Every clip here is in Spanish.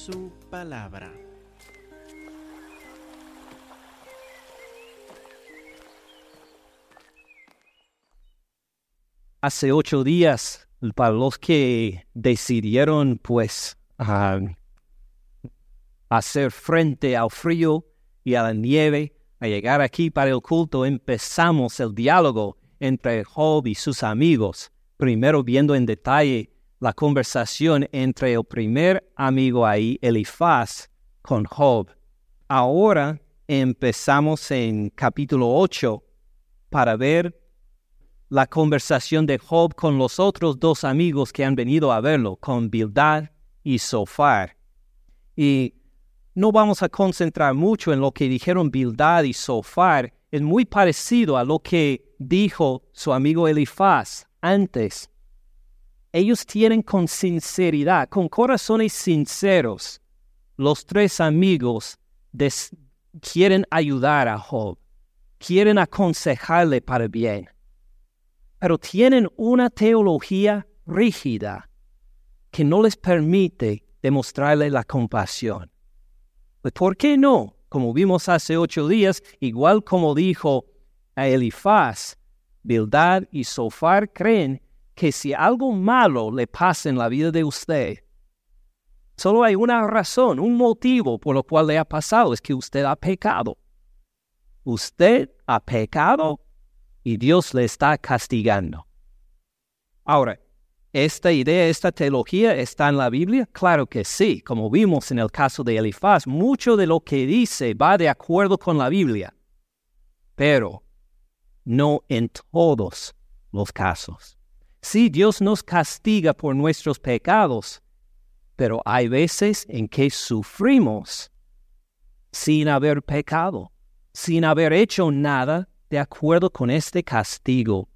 su palabra. Hace ocho días, para los que decidieron pues ah, hacer frente al frío y a la nieve, a llegar aquí para el culto, empezamos el diálogo entre Job y sus amigos, primero viendo en detalle la conversación entre el primer amigo ahí, Elifaz, con Job. Ahora empezamos en capítulo 8 para ver la conversación de Job con los otros dos amigos que han venido a verlo, con Bildad y Sofar. Y no vamos a concentrar mucho en lo que dijeron Bildad y Sofar, es muy parecido a lo que dijo su amigo Elifaz antes ellos tienen con sinceridad, con corazones sinceros, los tres amigos quieren ayudar a Job, quieren aconsejarle para bien, pero tienen una teología rígida que no les permite demostrarle la compasión. Pues ¿por qué no? Como vimos hace ocho días, igual como dijo a Elifaz, Bildad y Sofar creen que si algo malo le pasa en la vida de usted, solo hay una razón, un motivo por lo cual le ha pasado, es que usted ha pecado. Usted ha pecado y Dios le está castigando. Ahora, ¿esta idea, esta teología está en la Biblia? Claro que sí, como vimos en el caso de Elifaz, mucho de lo que dice va de acuerdo con la Biblia, pero no en todos los casos. Sí, Dios nos castiga por nuestros pecados, pero hay veces en que sufrimos sin haber pecado, sin haber hecho nada de acuerdo con este castigo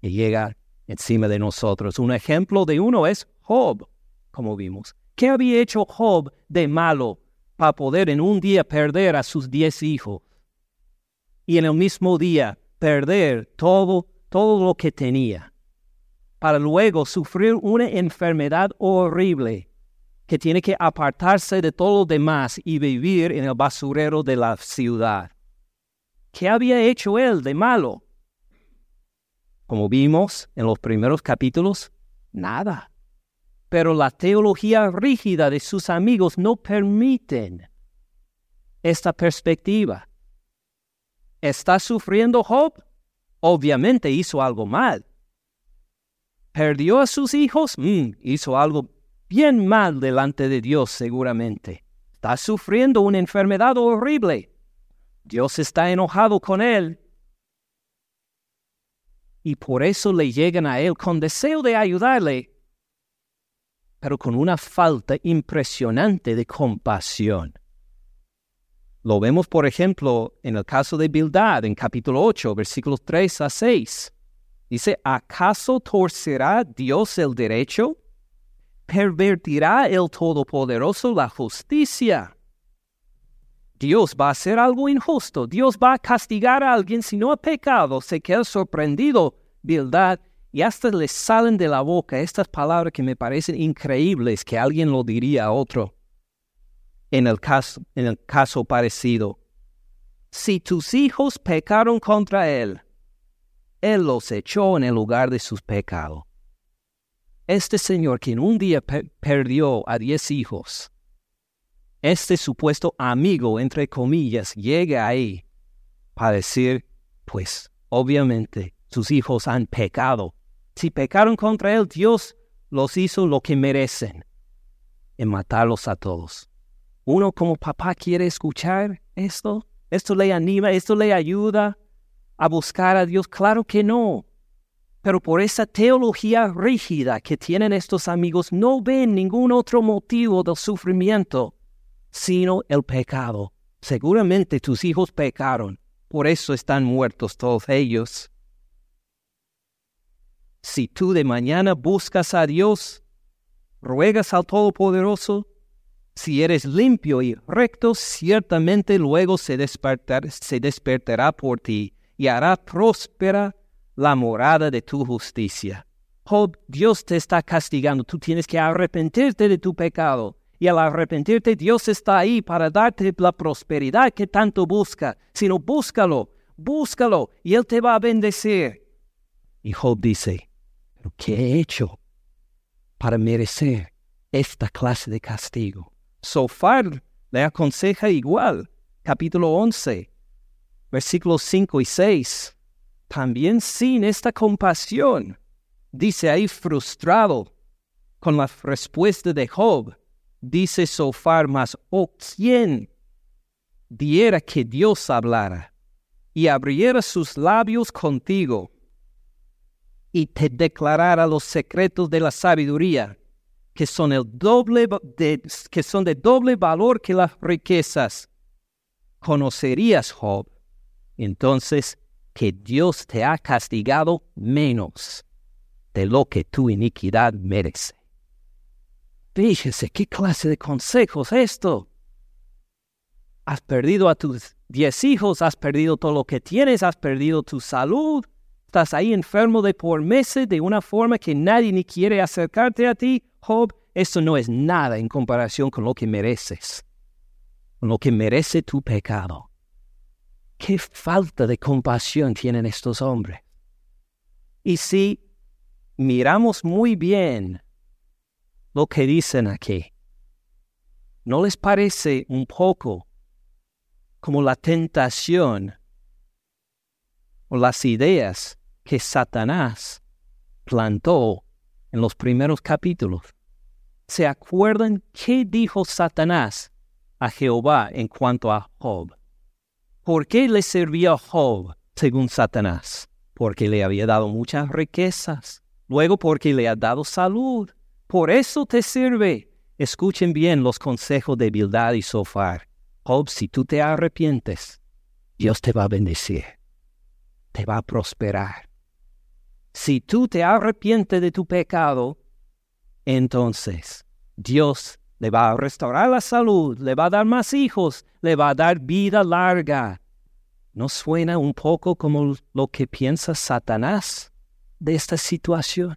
que llega encima de nosotros. Un ejemplo de uno es Job, como vimos. ¿Qué había hecho Job de malo para poder en un día perder a sus diez hijos? Y en el mismo día perder todo, todo lo que tenía para luego sufrir una enfermedad horrible que tiene que apartarse de todo lo demás y vivir en el basurero de la ciudad. ¿Qué había hecho él de malo? Como vimos en los primeros capítulos, nada. Pero la teología rígida de sus amigos no permiten esta perspectiva. ¿Está sufriendo Job? Obviamente hizo algo mal perdió a sus hijos, mm, hizo algo bien mal delante de Dios seguramente. Está sufriendo una enfermedad horrible. Dios está enojado con él. Y por eso le llegan a él con deseo de ayudarle, pero con una falta impresionante de compasión. Lo vemos, por ejemplo, en el caso de Bildad, en capítulo 8, versículos 3 a 6. Dice, ¿acaso torcerá Dios el derecho? ¿Pervertirá el Todopoderoso la justicia? Dios va a hacer algo injusto. Dios va a castigar a alguien si no ha pecado. Se queda sorprendido, Bildad, y hasta le salen de la boca estas palabras que me parecen increíbles que alguien lo diría a otro. En el caso parecido, si tus hijos pecaron contra él, él los echó en el lugar de sus pecados. Este señor que en un día perdió a diez hijos, este supuesto amigo, entre comillas, llega ahí para decir, pues obviamente sus hijos han pecado. Si pecaron contra él, Dios los hizo lo que merecen, en matarlos a todos. Uno como papá quiere escuchar esto, esto le anima, esto le ayuda, a buscar a Dios? Claro que no. Pero por esa teología rígida que tienen estos amigos, no ven ningún otro motivo del sufrimiento, sino el pecado. Seguramente tus hijos pecaron, por eso están muertos todos ellos. Si tú de mañana buscas a Dios, ruegas al Todopoderoso, si eres limpio y recto, ciertamente luego se, se despertará por ti y hará próspera la morada de tu justicia. Job, Dios te está castigando, tú tienes que arrepentirte de tu pecado. Y al arrepentirte, Dios está ahí para darte la prosperidad que tanto busca. Sino búscalo, búscalo y Él te va a bendecir. Y Job dice, ¿pero qué he hecho para merecer esta clase de castigo? Sofar le aconseja igual, capítulo 11, versículos 5 y 6. También sin esta compasión, dice ahí frustrado con la respuesta de Job, dice Sofar más, oh, ¿quién diera que Dios hablara y abriera sus labios contigo y te declarara los secretos de la sabiduría? que son, el doble de, que son de doble valor que las riquezas. Conocerías, Job, entonces que Dios te ha castigado menos de lo que tu iniquidad merece. Fíjese qué clase de consejos esto. Has perdido a tus diez hijos, has perdido todo lo que tienes, has perdido tu salud, estás ahí enfermo de por meses de una forma que nadie ni quiere acercarte a ti. Job, esto no es nada en comparación con lo que mereces, con lo que merece tu pecado. Qué falta de compasión tienen estos hombres. Y si miramos muy bien lo que dicen aquí, ¿no les parece un poco como la tentación o las ideas que Satanás plantó en los primeros capítulos. ¿Se acuerdan qué dijo Satanás a Jehová en cuanto a Job? ¿Por qué le a Job según Satanás? Porque le había dado muchas riquezas, luego porque le ha dado salud. Por eso te sirve. Escuchen bien los consejos de Bildad y Sofar. Job, si tú te arrepientes, Dios te va a bendecir, te va a prosperar si tú te arrepientes de tu pecado, entonces Dios le va a restaurar la salud, le va a dar más hijos, le va a dar vida larga. ¿No suena un poco como lo que piensa Satanás de esta situación?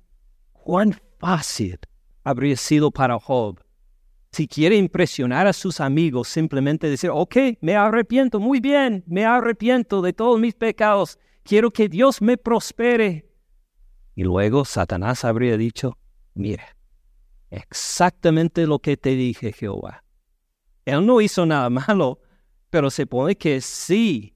¿Cuán fácil habría sido para Job? Si quiere impresionar a sus amigos, simplemente decir, ok, me arrepiento, muy bien, me arrepiento de todos mis pecados, quiero que Dios me prospere. Y luego Satanás habría dicho, mira, exactamente lo que te dije Jehová. Él no hizo nada malo, pero se pone que sí,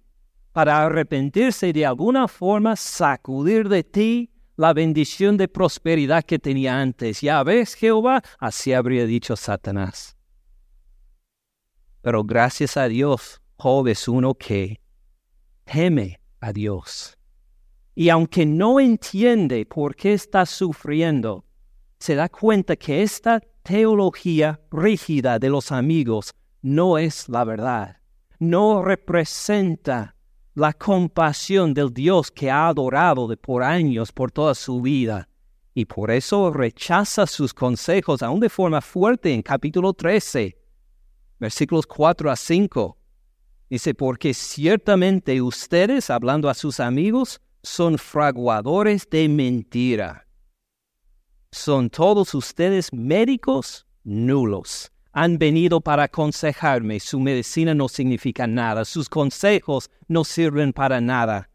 para arrepentirse de alguna forma, sacudir de ti la bendición de prosperidad que tenía antes. Ya ves, Jehová, así habría dicho Satanás. Pero gracias a Dios, Job es uno que teme a Dios y aunque no entiende por qué está sufriendo, se da cuenta que esta teología rígida de los amigos no es la verdad, no representa la compasión del Dios que ha adorado de por años, por toda su vida, y por eso rechaza sus consejos aún de forma fuerte en capítulo 13, versículos 4 a 5. Dice, porque ciertamente ustedes, hablando a sus amigos, son fraguadores de mentira. ¿Son todos ustedes médicos? Nulos. Han venido para aconsejarme. Su medicina no significa nada. Sus consejos no sirven para nada.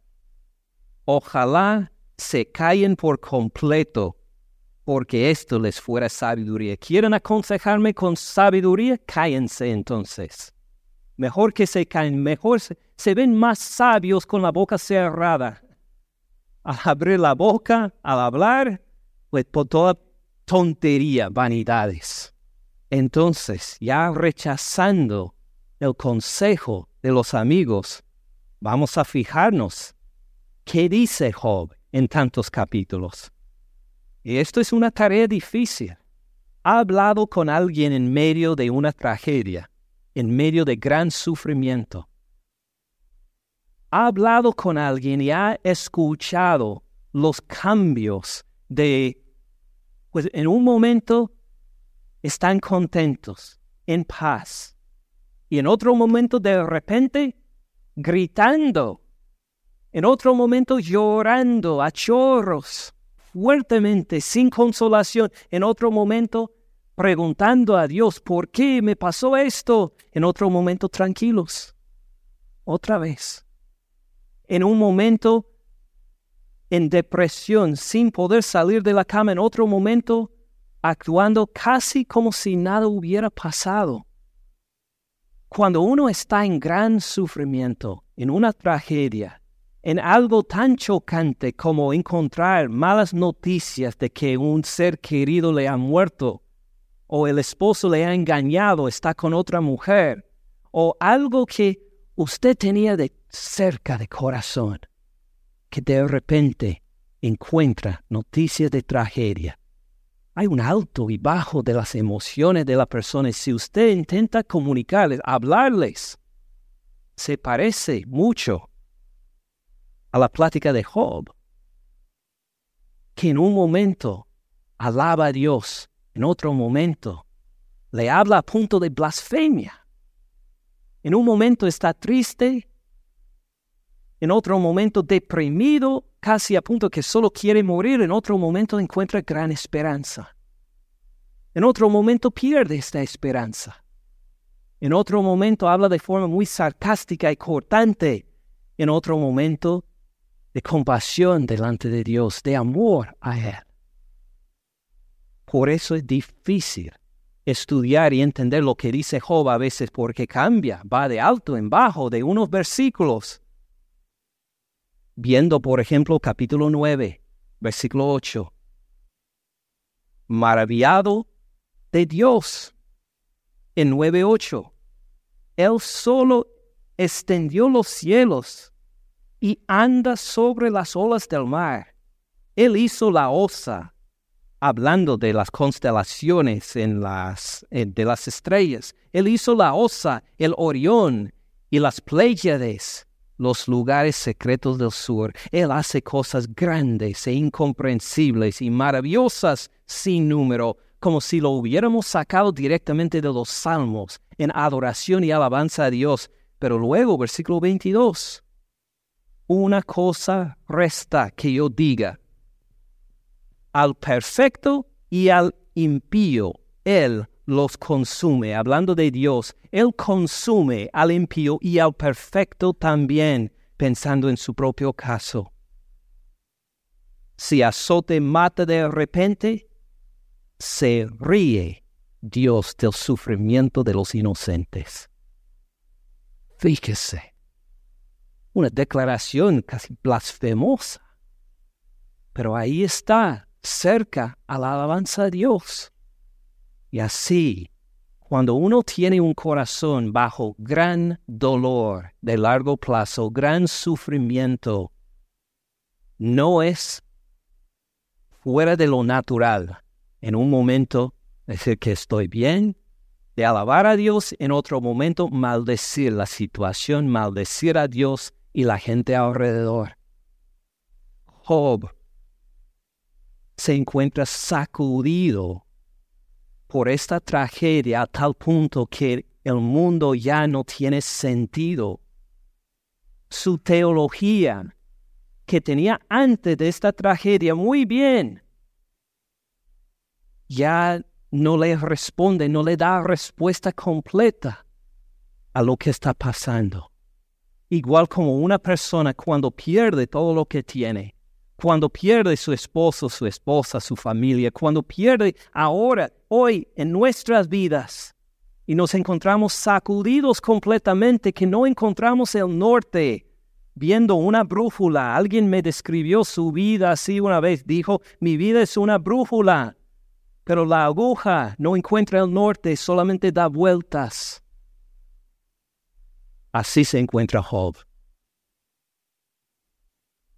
Ojalá se callen por completo, porque esto les fuera sabiduría. ¿Quieren aconsejarme con sabiduría? Cállense entonces. Mejor que se callen, mejor se, se ven más sabios con la boca cerrada al abrir la boca, al hablar, pues por toda tontería, vanidades. Entonces, ya rechazando el consejo de los amigos, vamos a fijarnos qué dice Job en tantos capítulos. Y esto es una tarea difícil. Ha hablado con alguien en medio de una tragedia, en medio de gran sufrimiento ha hablado con alguien y ha escuchado los cambios de, pues en un momento están contentos, en paz, y en otro momento de repente gritando, en otro momento llorando a chorros, fuertemente, sin consolación, en otro momento preguntando a Dios, ¿por qué me pasó esto? En otro momento tranquilos. Otra vez. En un momento en depresión, sin poder salir de la cama. En otro momento actuando casi como si nada hubiera pasado. Cuando uno está en gran sufrimiento, en una tragedia, en algo tan chocante como encontrar malas noticias de que un ser querido le ha muerto, o el esposo le ha engañado, está con otra mujer, o algo que usted tenía de cerca de corazón, que de repente encuentra noticias de tragedia. Hay un alto y bajo de las emociones de la persona. Si usted intenta comunicarles, hablarles, se parece mucho a la plática de Job, que en un momento alaba a Dios, en otro momento le habla a punto de blasfemia. En un momento está triste, en otro momento deprimido, casi a punto que solo quiere morir, en otro momento encuentra gran esperanza. En otro momento pierde esta esperanza. En otro momento habla de forma muy sarcástica y cortante. En otro momento de compasión delante de Dios, de amor a Él. Por eso es difícil estudiar y entender lo que dice Job a veces porque cambia, va de alto en bajo, de unos versículos. Viendo, por ejemplo, capítulo 9, versículo 8. Maravillado de Dios. En 9.8. Él solo extendió los cielos y anda sobre las olas del mar. Él hizo la osa, hablando de las constelaciones en las, de las estrellas. Él hizo la osa, el Orión y las Pléyades, los lugares secretos del sur. Él hace cosas grandes e incomprensibles y maravillosas sin número, como si lo hubiéramos sacado directamente de los salmos, en adoración y alabanza a Dios. Pero luego, versículo 22 una cosa resta que yo diga. Al perfecto y al impío, Él los consume. Hablando de Dios, Él consume al impío y al perfecto también, pensando en su propio caso. Si azote mata de repente, se ríe Dios del sufrimiento de los inocentes. Fíjese una declaración casi blasfemosa. Pero ahí está, cerca a la alabanza de Dios. Y así, cuando uno tiene un corazón bajo gran dolor de largo plazo, gran sufrimiento, no es fuera de lo natural en un momento decir que estoy bien, de alabar a Dios, en otro momento maldecir la situación, maldecir a Dios y la gente alrededor. Job se encuentra sacudido por esta tragedia a tal punto que el mundo ya no tiene sentido. Su teología, que tenía antes de esta tragedia muy bien, ya no le responde, no le da respuesta completa a lo que está pasando igual como una persona cuando pierde todo lo que tiene, cuando pierde su esposo, su esposa, su familia, cuando pierde ahora, hoy, en nuestras vidas, y nos encontramos sacudidos completamente, que no encontramos el norte, viendo una brújula. Alguien me describió su vida así una vez, dijo, mi vida es una brújula, pero la aguja no encuentra el norte, solamente da vueltas. Así se encuentra Job.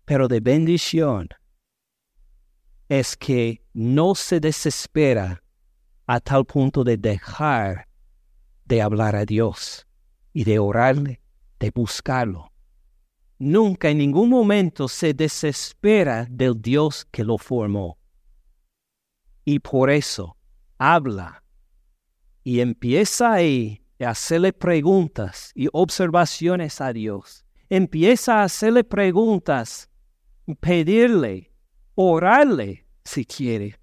Pero de bendición es que no se desespera a tal punto de dejar de hablar a Dios y de orarle, de buscarlo. Nunca en ningún momento se desespera del Dios que lo formó. Y por eso habla y empieza ahí hacerle preguntas y observaciones a Dios. Empieza a hacerle preguntas, pedirle, orarle si quiere.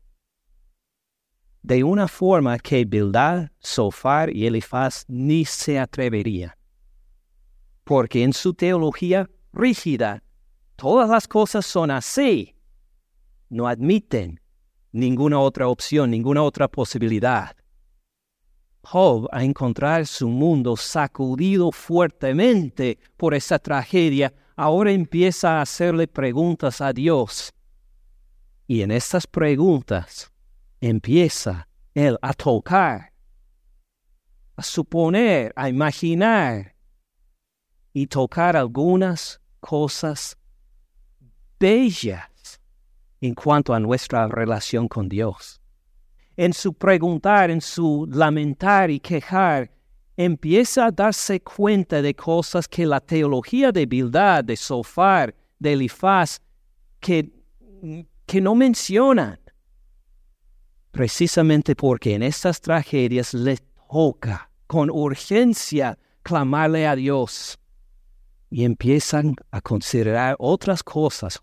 de una forma que Bildad, Sofar y Elifaz ni se atreverían. Porque en su teología rígida, todas las cosas son así. No admiten ninguna otra opción, ninguna otra posibilidad. Job, a encontrar su mundo sacudido fuertemente por esa tragedia, ahora empieza a hacerle preguntas a Dios. Y en estas preguntas empieza él a tocar, a suponer, a imaginar y tocar algunas cosas bellas en cuanto a nuestra relación con Dios. En su preguntar, en su lamentar y quejar, empieza a darse cuenta de cosas que la teología de Bildad, de Sofar, de Elifaz, que, que no mencionan. Precisamente porque en estas tragedias le toca con urgencia clamarle a Dios. Y empiezan a considerar otras cosas,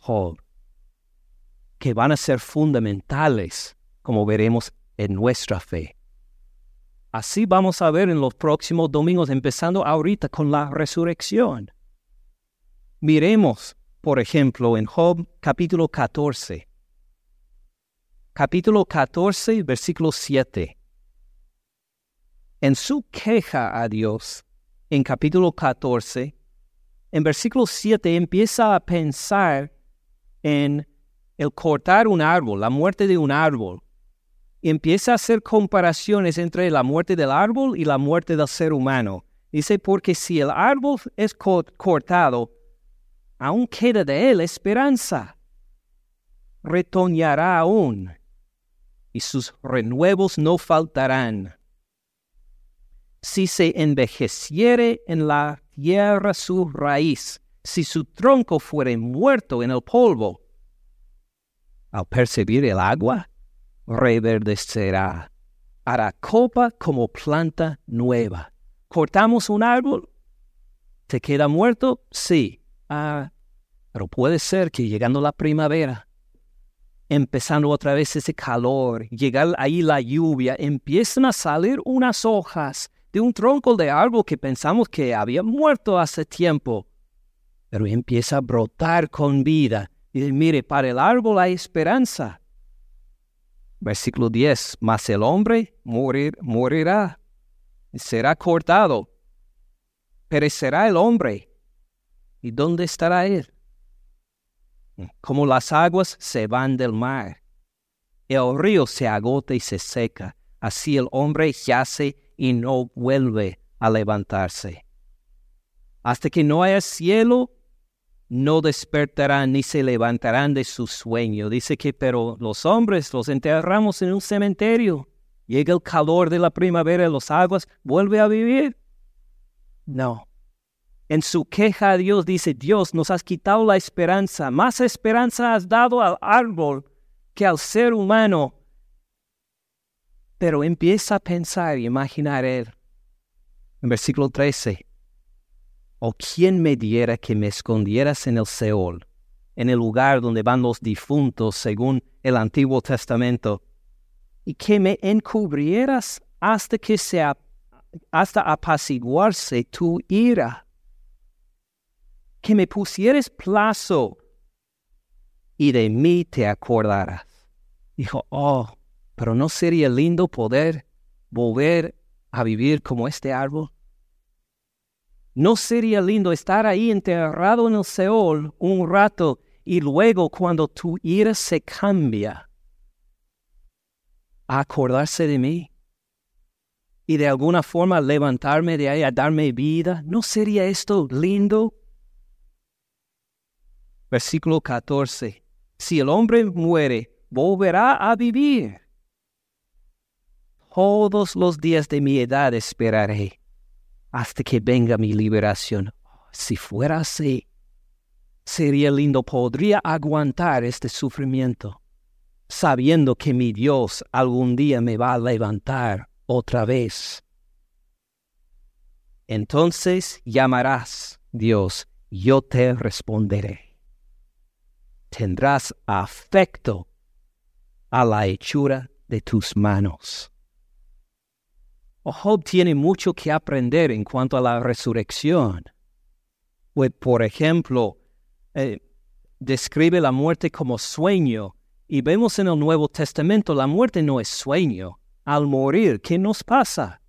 que van a ser fundamentales, como veremos en nuestra fe. Así vamos a ver en los próximos domingos, empezando ahorita con la resurrección. Miremos, por ejemplo, en Job capítulo 14. Capítulo 14, versículo 7. En su queja a Dios, en capítulo 14, en versículo 7 empieza a pensar en el cortar un árbol, la muerte de un árbol, empieza a hacer comparaciones entre la muerte del árbol y la muerte del ser humano. Dice, porque si el árbol es cortado, aún queda de él esperanza. Retoñará aún, y sus renuevos no faltarán. Si se envejeciere en la tierra su raíz, si su tronco fuere muerto en el polvo, al percibir el agua, reverdecerá. Hará copa como planta nueva. Cortamos un árbol, ¿te queda muerto? Sí. Ah, pero puede ser que llegando la primavera, empezando otra vez ese calor, llegar ahí la lluvia, empiezan a salir unas hojas de un tronco de árbol que pensamos que había muerto hace tiempo, pero empieza a brotar con vida y mire, para el árbol hay esperanza. Versículo 10, mas el hombre morir, morirá, será cortado, perecerá el hombre. ¿Y dónde estará él? Como las aguas se van del mar, el río se agota y se seca, así el hombre yace y no vuelve a levantarse. Hasta que no haya cielo no despertarán ni se levantarán de su sueño. Dice que, pero los hombres los enterramos en un cementerio. Llega el calor de la primavera, los aguas, vuelve a vivir. No. En su queja a Dios dice, Dios, nos has quitado la esperanza. Más esperanza has dado al árbol que al ser humano. Pero empieza a pensar y imaginar él. En versículo 13, ¿O quién me diera que me escondieras en el Seol, en el lugar donde van los difuntos según el Antiguo Testamento, y que me encubrieras hasta que sea hasta apaciguarse tu ira? Que me pusieras plazo y de mí te acordarás. Dijo, oh, pero no sería lindo poder volver a vivir como este árbol. ¿No sería lindo estar ahí enterrado en el Seol un rato y luego cuando tu ira se cambia, acordarse de mí? Y de alguna forma levantarme de ahí a darme vida. ¿No sería esto lindo? Versículo 14. Si el hombre muere, volverá a vivir. Todos los días de mi edad esperaré hasta que venga mi liberación. Si fuera así, sería lindo, podría aguantar este sufrimiento, sabiendo que mi Dios algún día me va a levantar otra vez. Entonces llamarás, Dios, yo te responderé. Tendrás afecto a la hechura de tus manos. Job tiene mucho que aprender en cuanto a la resurrección. Pues, por ejemplo, eh, describe la muerte como sueño y vemos en el Nuevo Testamento la muerte no es sueño. Al morir, ¿qué nos pasa?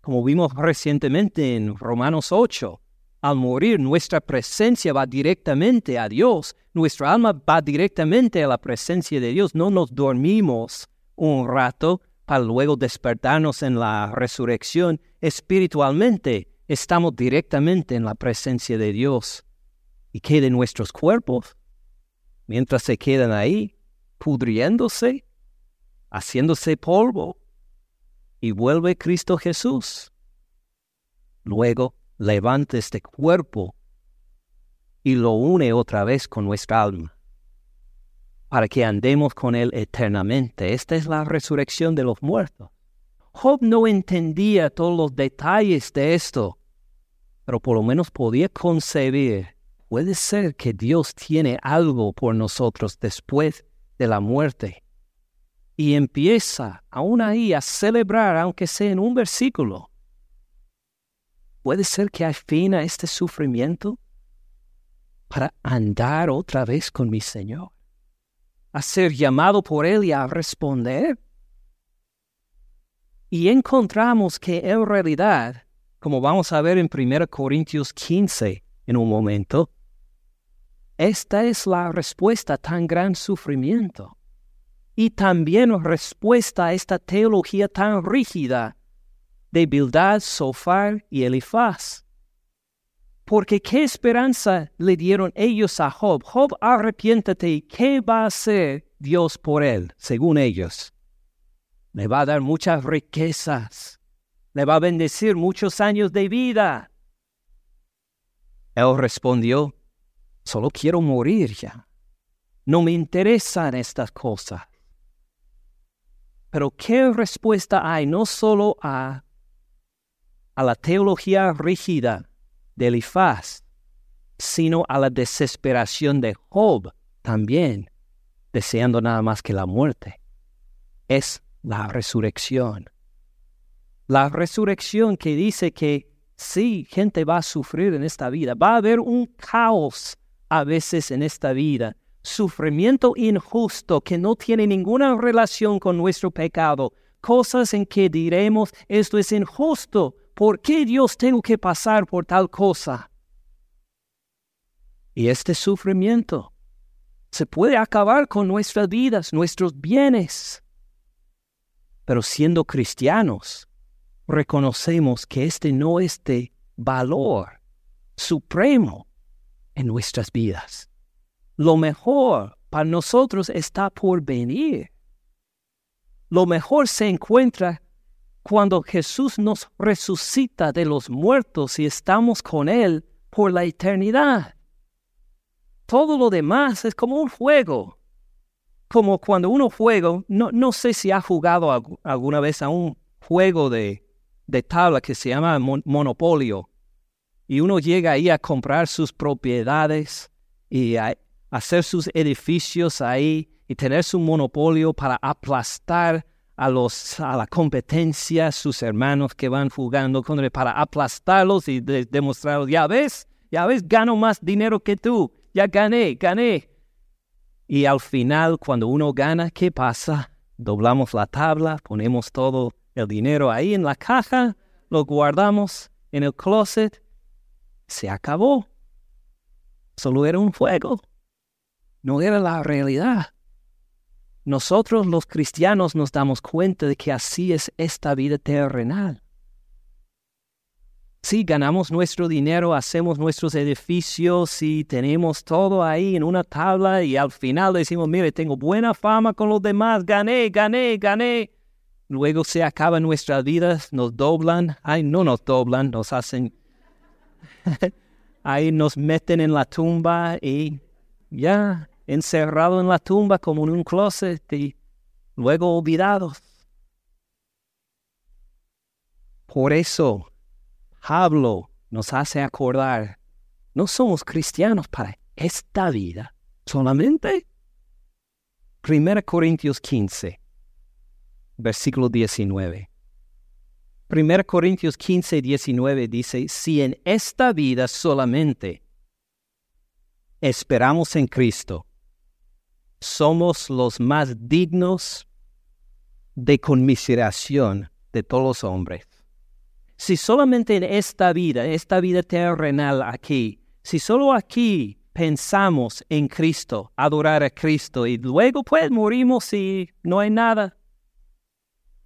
Como vimos recientemente en Romanos 8, al morir nuestra presencia va directamente a Dios, nuestra alma va directamente a la presencia de Dios, no nos dormimos un rato para luego despertarnos en la resurrección espiritualmente, estamos directamente en la presencia de Dios. ¿Y qué de nuestros cuerpos? Mientras se quedan ahí, pudriéndose, haciéndose polvo, y vuelve Cristo Jesús. Luego levanta este cuerpo y lo une otra vez con nuestra alma para que andemos con Él eternamente. Esta es la resurrección de los muertos. Job no entendía todos los detalles de esto, pero por lo menos podía concebir, puede ser que Dios tiene algo por nosotros después de la muerte. Y empieza aún ahí a celebrar, aunque sea en un versículo. Puede ser que hay fin a este sufrimiento para andar otra vez con mi Señor a ser llamado por Él y a responder. Y encontramos que en realidad, como vamos a ver en 1 Corintios 15 en un momento, esta es la respuesta a tan gran sufrimiento y también respuesta a esta teología tan rígida de Bildad, Sofar y Elifaz. Porque qué esperanza le dieron ellos a Job. Job, arrepiéntate. ¿Qué va a hacer Dios por él, según ellos? Le va a dar muchas riquezas. Le va a bendecir muchos años de vida. Él respondió, solo quiero morir ya. No me interesan estas cosas. Pero ¿qué respuesta hay no solo a, a la teología rígida de Elifaz, sino a la desesperación de Job también, deseando nada más que la muerte. Es la resurrección. La resurrección que dice que sí, gente va a sufrir en esta vida, va a haber un caos a veces en esta vida, sufrimiento injusto que no tiene ninguna relación con nuestro pecado, cosas en que diremos esto es injusto, ¿por qué Dios tengo que pasar por tal cosa? Y este sufrimiento se puede acabar con nuestras vidas, nuestros bienes. Pero siendo cristianos, reconocemos que este no es de valor supremo en nuestras vidas. Lo mejor para nosotros está por venir. Lo mejor se encuentra cuando Jesús nos resucita de los muertos y estamos con Él por la eternidad. Todo lo demás es como un juego. Como cuando uno juega, no, no sé si ha jugado alguna vez a un juego de, de tabla que se llama Monopolio. Y uno llega ahí a comprar sus propiedades y a hacer sus edificios ahí y tener su monopolio para aplastar a, los, a la competencia, sus hermanos que van jugando para aplastarlos y de, demostrarlos, ya ves, ya ves, gano más dinero que tú, ya gané, gané. Y al final, cuando uno gana, ¿qué pasa? Doblamos la tabla, ponemos todo el dinero ahí en la caja, lo guardamos en el closet, se acabó. Solo era un juego, no era la realidad. Nosotros los cristianos nos damos cuenta de que así es esta vida terrenal. Si ganamos nuestro dinero, hacemos nuestros edificios y tenemos todo ahí en una tabla y al final decimos, mire, tengo buena fama con los demás, gané, gané, gané. Luego se acaban nuestras vidas, nos doblan, ay, no nos doblan, nos hacen, ahí nos meten en la tumba y ya, encerrado en la tumba como en un closet y luego olvidados. Por eso, Pablo nos hace acordar, no somos cristianos para esta vida solamente. 1 Corintios 15. versículo 19. 1 Corintios 15, 19 dice, si en esta vida solamente esperamos en Cristo, somos los más dignos de conmiseración de todos los hombres. Si solamente en esta vida, esta vida terrenal aquí, si solo aquí pensamos en Cristo, adorar a Cristo y luego pues morimos y no hay nada,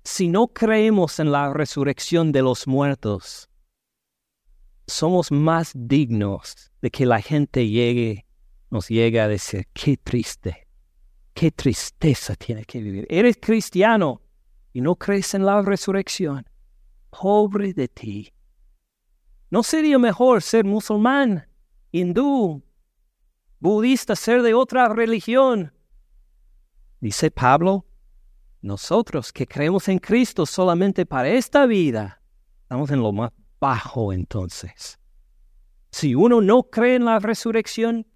si no creemos en la resurrección de los muertos, somos más dignos de que la gente llegue, nos llegue a decir, qué triste, qué tristeza tiene que vivir. Eres cristiano y no crees en la resurrección. Pobre de ti. ¿No sería mejor ser musulmán, hindú, budista, ser de otra religión? Dice Pablo, nosotros que creemos en Cristo solamente para esta vida, estamos en lo más bajo entonces. Si uno no cree en la resurrección,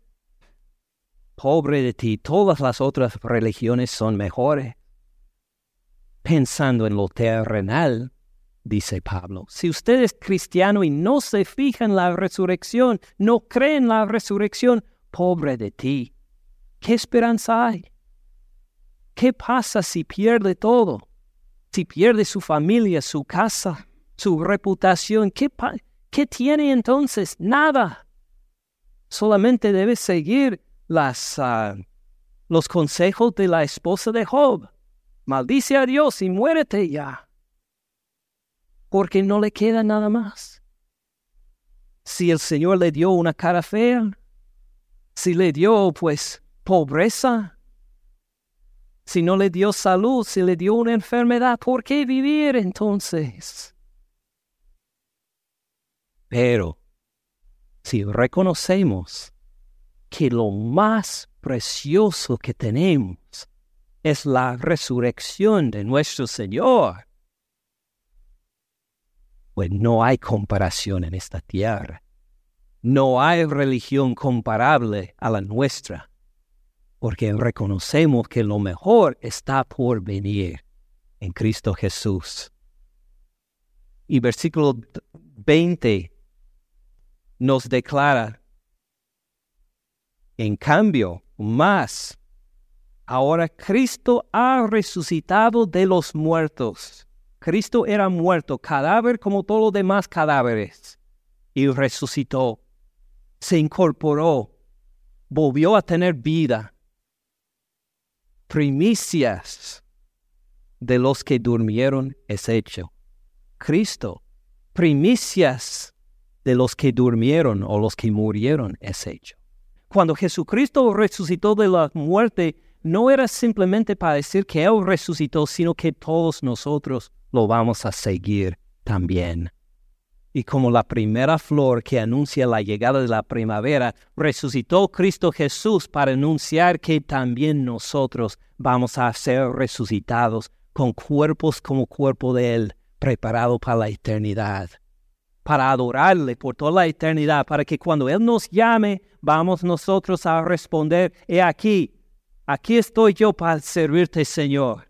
pobre de ti, todas las otras religiones son mejores. Pensando en lo terrenal, dice Pablo, si usted es cristiano y no se fija en la resurrección, no cree en la resurrección, pobre de ti, ¿qué esperanza hay? ¿Qué pasa si pierde todo? Si pierde su familia, su casa, su reputación, ¿qué, tiene entonces? Nada. Solamente debe seguir las, ah, los consejos de la esposa de Job. Maldice a Dios y muérete ya. Porque no le queda nada más. Si el Señor le dio una cara fea, si le dio pues pobreza, si no le dio salud, si le dio una enfermedad, ¿por qué vivir entonces? Pero si reconocemos que lo más precioso que tenemos es la resurrección de nuestro Señor, pues no hay comparación en esta tierra. No hay religión comparable a la nuestra porque reconocemos que lo mejor está por venir en Cristo Jesús. Y versículo 20 nos declara, en cambio, más, ahora Cristo ha resucitado de los muertos. Cristo era muerto, cadáver como todos los demás cadáveres, y resucitó, se incorporó, volvió a tener vida primicias de los que durmieron es hecho. Cristo, primicias de los que durmieron o los que murieron es hecho. Cuando Jesucristo resucitó de la muerte, no era simplemente para decir que Él resucitó, sino que todos nosotros lo vamos a seguir también. Y como la primera flor que anuncia la llegada de la primavera, resucitó Cristo Jesús para anunciar que también nosotros vamos a ser resucitados con cuerpos como cuerpo de Él, preparado para la eternidad, para adorarle por toda la eternidad, para que cuando Él nos llame, vamos nosotros a responder, he aquí, aquí estoy yo para servirte, Señor.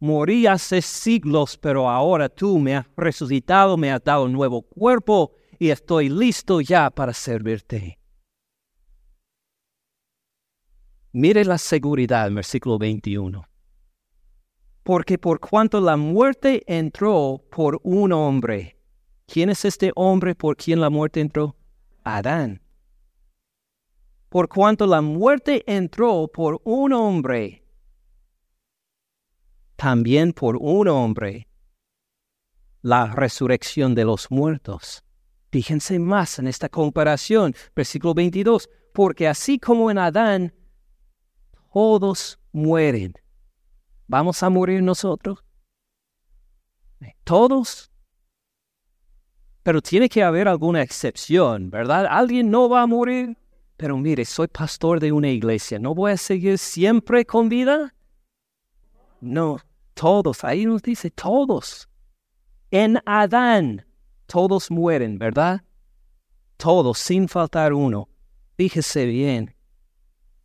Morí hace siglos, pero ahora tú me has resucitado, me has dado un nuevo cuerpo y estoy listo ya para servirte. Mire la seguridad, versículo 21. Porque por cuanto la muerte entró por un hombre, ¿quién es este hombre por quien la muerte entró? Adán. Por cuanto la muerte entró por un hombre, también por un hombre la resurrección de los muertos. Fíjense más en esta comparación, versículo 22, porque así como en Adán todos mueren, ¿vamos a morir nosotros? Todos. Pero tiene que haber alguna excepción, ¿verdad? Alguien no va a morir. Pero mire, soy pastor de una iglesia, ¿no voy a seguir siempre con vida? No, todos, ahí nos dice todos. En Adán todos mueren, ¿verdad? Todos, sin faltar uno. Fíjese bien.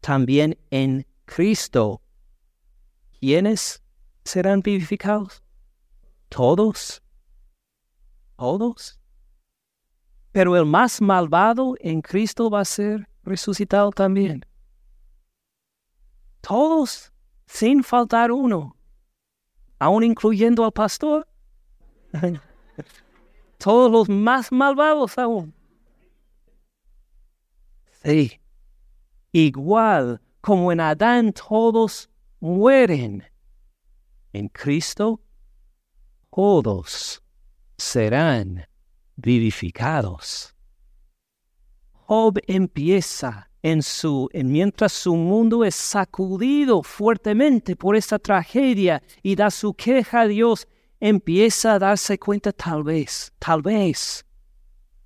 También en Cristo. ¿Quiénes? serán vivificados? ¿Todos? ¿Todos? Pero el más malvado en Cristo va a ser resucitado también. Todos, sin faltar uno, aún incluyendo al pastor. Todos los más malvados aún. Sí, igual como en Adán todos mueren, en Cristo todos serán vivificados. Job empieza en su, en mientras su mundo es sacudido fuertemente por esta tragedia y da su queja a Dios, empieza a darse cuenta tal vez, tal vez,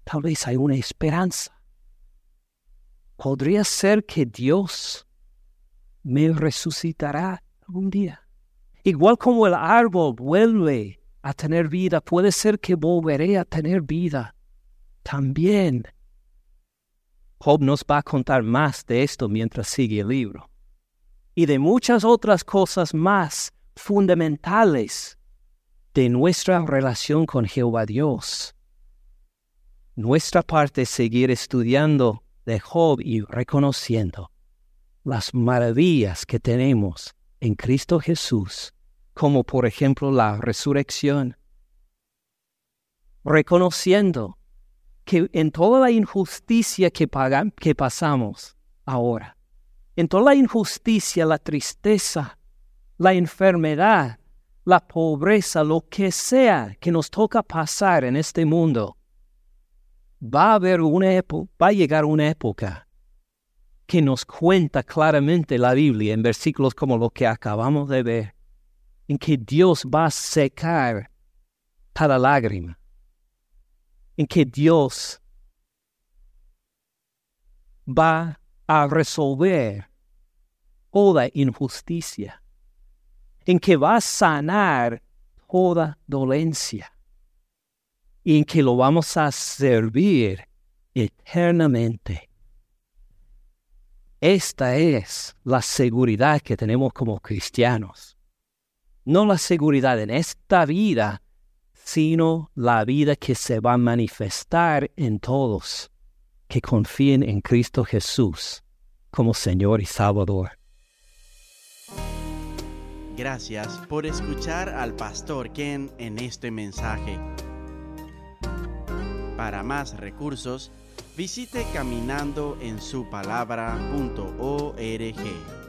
tal vez hay una esperanza. Podría ser que Dios me resucitará algún día. Igual como el árbol vuelve a tener vida, puede ser que volveré a tener vida también. Job nos va a contar más de esto mientras sigue el libro. Y de muchas otras cosas más fundamentales de nuestra relación con Jehová Dios. Nuestra parte es seguir estudiando de Job y reconociendo las maravillas que tenemos en Cristo Jesús, como por ejemplo la resurrección, reconociendo que en toda la injusticia que, que pasamos ahora, en toda la injusticia, la tristeza, la enfermedad, la pobreza, lo que sea que nos toca pasar en este mundo, va a haber una va a llegar una época que nos cuenta claramente la Biblia en versículos como lo que acabamos de ver, en que Dios va a secar cada lágrima, en que Dios va a resolver toda injusticia, en que va a sanar toda dolencia, y en que lo vamos a servir eternamente. Esta es la seguridad que tenemos como cristianos. No la seguridad en esta vida, sino la vida que se va a manifestar en todos que confíen en Cristo Jesús como Señor y Salvador. Gracias por escuchar al pastor Ken en este mensaje. Para más recursos, visite caminandoensupalabra.org.